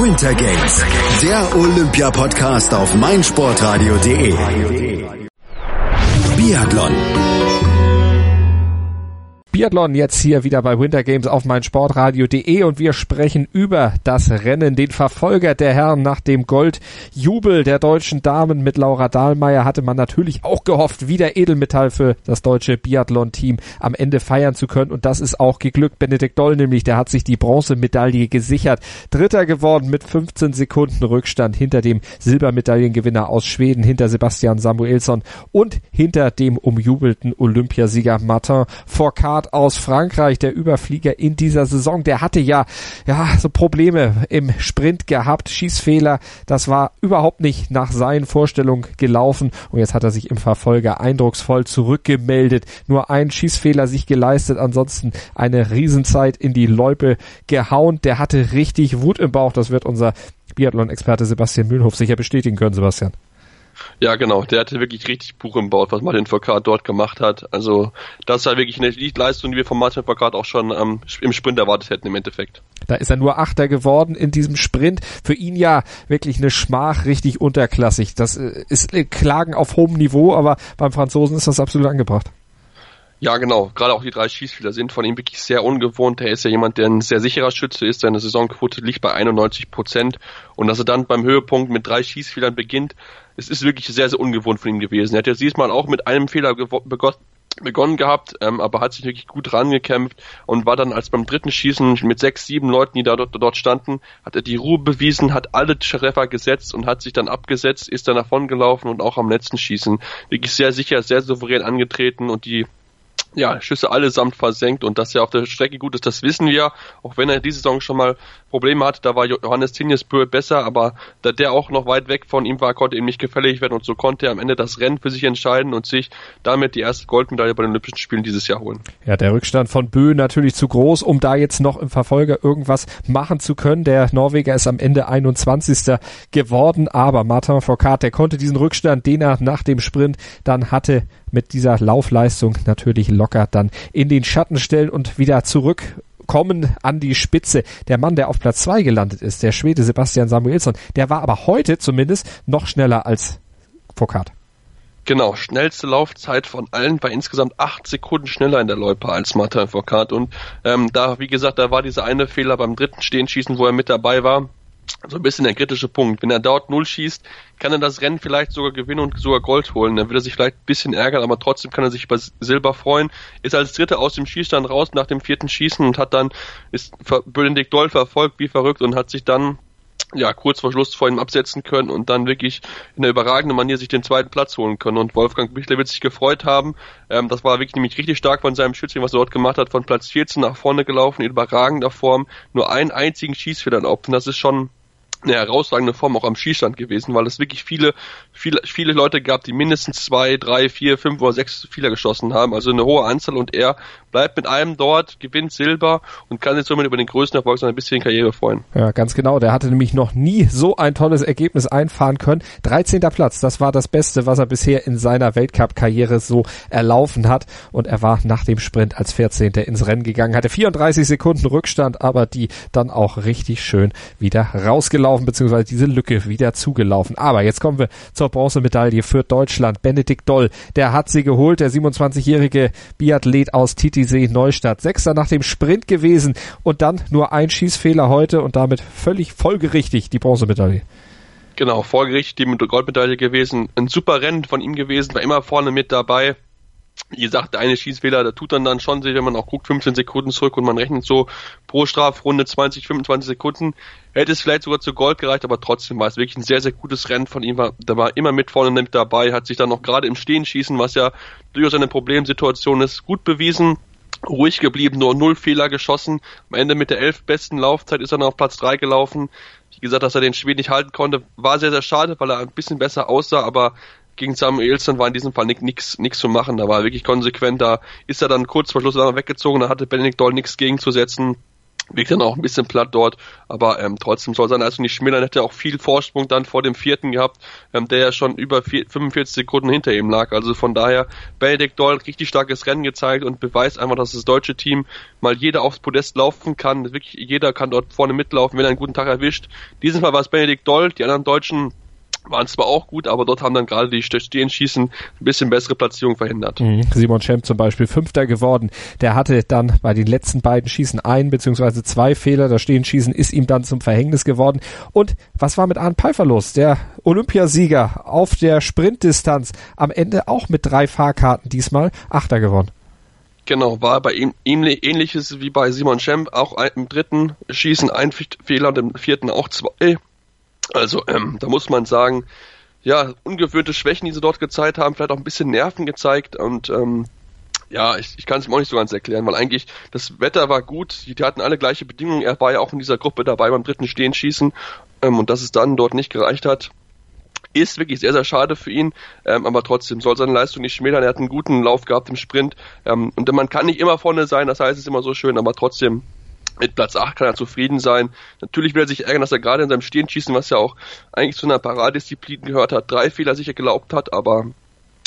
Winter Games, der Olympia-Podcast auf meinsportradio.de. Biathlon Biathlon jetzt hier wieder bei Winter Games auf meinsportradio.de und wir sprechen über das Rennen, den Verfolger der Herren nach dem Goldjubel der deutschen Damen mit Laura Dahlmeier hatte man natürlich auch gehofft, wieder Edelmetall für das deutsche Biathlon-Team am Ende feiern zu können und das ist auch geglückt. Benedikt Doll nämlich, der hat sich die Bronzemedaille gesichert. Dritter geworden mit 15 Sekunden Rückstand hinter dem Silbermedaillengewinner aus Schweden, hinter Sebastian Samuelsson und hinter dem umjubelten Olympiasieger Martin Fourcade Start aus Frankreich, der Überflieger in dieser Saison, der hatte ja, ja, so Probleme im Sprint gehabt, Schießfehler, das war überhaupt nicht nach seinen Vorstellungen gelaufen. Und jetzt hat er sich im Verfolger eindrucksvoll zurückgemeldet, nur ein Schießfehler sich geleistet, ansonsten eine Riesenzeit in die Loipe gehauen, der hatte richtig Wut im Bauch, das wird unser Biathlon-Experte Sebastian Mühlenhof sicher bestätigen können, Sebastian. Ja, genau. Der hatte wirklich richtig Buch im Bauch, was Martin Foucault dort gemacht hat. Also, das war wirklich eine Leistung, die wir von Martin Foucault auch schon ähm, im Sprint erwartet hätten im Endeffekt. Da ist er nur Achter geworden in diesem Sprint. Für ihn ja wirklich eine Schmach, richtig unterklassig. Das äh, ist äh, Klagen auf hohem Niveau, aber beim Franzosen ist das absolut angebracht. Ja, genau. Gerade auch die drei Schießspieler sind von ihm wirklich sehr ungewohnt. Er ist ja jemand, der ein sehr sicherer Schütze ist. Seine Saisonquote liegt bei 91 Prozent. Und dass er dann beim Höhepunkt mit drei Schießfehlern beginnt, es ist wirklich sehr, sehr ungewohnt von ihm gewesen. Er hat jetzt diesmal auch mit einem Fehler begonnen gehabt, ähm, aber hat sich wirklich gut rangekämpft und war dann als beim dritten Schießen mit sechs, sieben Leuten, die da dort, dort standen, hat er die Ruhe bewiesen, hat alle Treffer gesetzt und hat sich dann abgesetzt, ist dann davon gelaufen und auch am letzten Schießen wirklich sehr sicher, sehr souverän angetreten und die ja, Schüsse allesamt versenkt und dass er auf der Strecke gut ist, das wissen wir. Auch wenn er diese Saison schon mal Probleme hatte, da war Johannes Tinjesbö besser, aber da der auch noch weit weg von ihm war, konnte ihm nicht gefällig werden und so konnte er am Ende das Rennen für sich entscheiden und sich damit die erste Goldmedaille bei den Olympischen Spielen dieses Jahr holen. Ja, der Rückstand von Bö natürlich zu groß, um da jetzt noch im Verfolger irgendwas machen zu können. Der Norweger ist am Ende 21. geworden, aber Martin Foucault, der konnte diesen Rückstand, den er nach dem Sprint dann hatte, mit dieser Laufleistung natürlich locker dann in den Schatten stellen und wieder zurückkommen an die Spitze. Der Mann, der auf Platz zwei gelandet ist, der Schwede Sebastian Samuelsson, der war aber heute zumindest noch schneller als Foucault. Genau, schnellste Laufzeit von allen war insgesamt acht Sekunden schneller in der Loipe als Martin Foucault und ähm, da, wie gesagt, da war dieser eine Fehler beim dritten Stehenschießen, wo er mit dabei war, so ein bisschen der kritische Punkt. Wenn er dort null schießt, kann er das Rennen vielleicht sogar gewinnen und sogar Gold holen. Dann wird er sich vielleicht ein bisschen ärgern, aber trotzdem kann er sich über Silber freuen. Ist als Dritter aus dem Schießstand raus nach dem vierten Schießen und hat dann, ist Benedikt Doll verfolgt wie verrückt und hat sich dann ja, kurz vor Schluss vor ihm absetzen können und dann wirklich in einer überragenden Manier sich den zweiten Platz holen können. Und Wolfgang Bichler wird sich gefreut haben. Ähm, das war wirklich nämlich richtig stark von seinem Schützling, was er dort gemacht hat, von Platz 14 nach vorne gelaufen, in überragender Form, nur einen einzigen Schießfehler. Und das ist schon eine herausragende Form auch am Schießstand gewesen, weil es wirklich viele, viele, viele Leute gab, die mindestens zwei, drei, vier, fünf oder sechs Fehler geschossen haben. Also eine hohe Anzahl und er bleibt mit einem dort, gewinnt Silber und kann sich somit über den größten Erfolg seiner bisherigen Karriere freuen. Ja, ganz genau. Der hatte nämlich noch nie so ein tolles Ergebnis einfahren können. 13. Platz, das war das Beste, was er bisher in seiner Weltcup-Karriere so erlaufen hat. Und er war nach dem Sprint als 14. ins Rennen gegangen, hatte 34 Sekunden Rückstand, aber die dann auch richtig schön wieder rausgelaufen zugelaufen, beziehungsweise diese Lücke wieder zugelaufen. Aber jetzt kommen wir zur Bronzemedaille für Deutschland. Benedikt Doll, der hat sie geholt, der 27-jährige Biathlet aus Titisee Neustadt. Sechster nach dem Sprint gewesen und dann nur ein Schießfehler heute und damit völlig folgerichtig die Bronzemedaille. Genau, folgerichtig die Goldmedaille gewesen. Ein super Rennen von ihm gewesen, war immer vorne mit dabei wie gesagt, der eine Schießfehler, da tut dann dann schon sich, wenn man auch guckt, 15 Sekunden zurück und man rechnet so pro Strafrunde 20, 25 Sekunden, hätte es vielleicht sogar zu Gold gereicht, aber trotzdem war es wirklich ein sehr, sehr gutes Rennen von ihm, der war immer mit vorne mit dabei, hat sich dann noch gerade im Stehen schießen, was ja durchaus eine Problemsituation ist, gut bewiesen, ruhig geblieben, nur null Fehler geschossen, am Ende mit der elf besten Laufzeit ist er noch auf Platz drei gelaufen, wie gesagt, dass er den Schweden nicht halten konnte, war sehr, sehr schade, weil er ein bisschen besser aussah, aber gegen Samuelson war in diesem Fall nichts nix zu machen. Da war er wirklich konsequent. Da ist er dann kurz vor Schluss weggezogen. Da hatte Benedikt Doll nichts gegenzusetzen. wirkt dann auch ein bisschen platt dort, aber ähm, trotzdem soll seine Leistung nicht schmälern. Hätte auch viel Vorsprung dann vor dem vierten gehabt, ähm, der ja schon über vier, 45 Sekunden hinter ihm lag. Also von daher, Benedikt Doll richtig starkes Rennen gezeigt und beweist einfach, dass das deutsche Team mal jeder aufs Podest laufen kann. Wirklich jeder kann dort vorne mitlaufen, wenn er einen guten Tag erwischt. Dieses Mal war es Benedikt Doll, die anderen Deutschen waren zwar auch gut, aber dort haben dann gerade die Stehenschießen ein bisschen bessere Platzierung verhindert. Mhm. Simon Schemp zum Beispiel Fünfter geworden. Der hatte dann bei den letzten beiden Schießen ein beziehungsweise zwei Fehler. Das Stehenschießen ist ihm dann zum Verhängnis geworden. Und was war mit Arndt Pfeiffer los? Der Olympiasieger auf der Sprintdistanz am Ende auch mit drei Fahrkarten diesmal Achter geworden. Genau, war bei ihm ähnliches wie bei Simon Schemp, auch im dritten Schießen ein Fehler und im vierten auch zwei. Also ähm, da muss man sagen, ja, ungewöhnte Schwächen, die sie dort gezeigt haben, vielleicht auch ein bisschen Nerven gezeigt und ähm, ja, ich, ich kann es ihm auch nicht so ganz erklären, weil eigentlich das Wetter war gut, die, die, hatten alle gleiche Bedingungen, er war ja auch in dieser Gruppe dabei beim dritten Stehenschießen ähm, und dass es dann dort nicht gereicht hat, ist wirklich sehr, sehr schade für ihn, ähm, aber trotzdem soll seine Leistung nicht schmälern, er hat einen guten Lauf gehabt im Sprint ähm, und man kann nicht immer vorne sein, das heißt es ist immer so schön, aber trotzdem mit Platz 8 kann er zufrieden sein. Natürlich will er sich ärgern, dass er gerade in seinem Stehenschießen, was ja auch eigentlich zu einer Paradisziplin gehört hat, drei Fehler sicher gelaubt hat, aber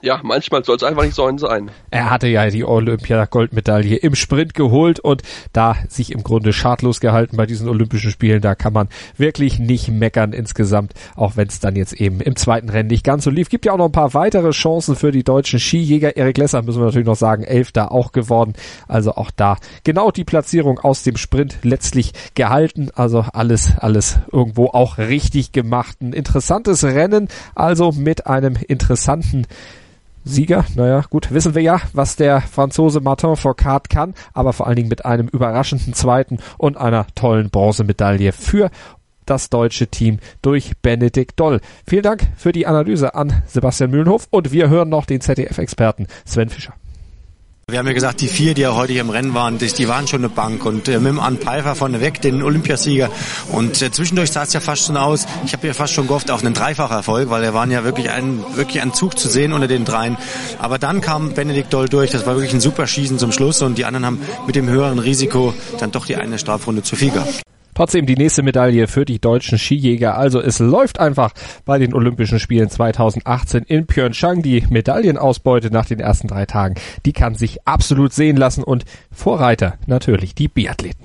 ja, manchmal soll es einfach nicht so sein. Er hatte ja die Olympia-Goldmedaille im Sprint geholt und da sich im Grunde schadlos gehalten bei diesen Olympischen Spielen. Da kann man wirklich nicht meckern insgesamt, auch wenn es dann jetzt eben im zweiten Rennen nicht ganz so lief. Gibt ja auch noch ein paar weitere Chancen für die deutschen Skijäger. Erik Lesser müssen wir natürlich noch sagen, Elfter auch geworden. Also auch da genau die Platzierung aus dem Sprint letztlich gehalten. Also alles, alles irgendwo auch richtig gemacht. Ein interessantes Rennen, also mit einem interessanten Sieger. Naja, gut, wissen wir ja, was der Franzose Martin Fourcade kann, aber vor allen Dingen mit einem überraschenden zweiten und einer tollen Bronzemedaille für das deutsche Team durch Benedikt Doll. Vielen Dank für die Analyse an Sebastian Mühlenhof und wir hören noch den ZDF-Experten Sven Fischer. Wir haben ja gesagt, die vier, die ja heute hier im Rennen waren, die, die waren schon eine Bank. Und äh, dem Arndt Pfeiffer vorneweg, den Olympiasieger. Und äh, zwischendurch sah es ja fast schon aus. Ich habe ja fast schon gehofft auf einen Dreifacherfolg, weil er waren ja wirklich ein, wirklich ein Zug zu sehen unter den dreien. Aber dann kam Benedikt Doll durch. Das war wirklich ein super Schießen zum Schluss. Und die anderen haben mit dem höheren Risiko dann doch die eine Strafrunde zu viel gehabt. Trotzdem die nächste Medaille für die deutschen Skijäger. Also es läuft einfach bei den Olympischen Spielen 2018 in Pyeongchang. Die Medaillenausbeute nach den ersten drei Tagen, die kann sich absolut sehen lassen und Vorreiter natürlich die Biathleten.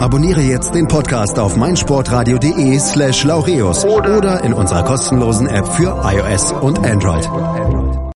Abonniere jetzt den Podcast auf meinsportradio.de slash laureus oder in unserer kostenlosen App für iOS und Android.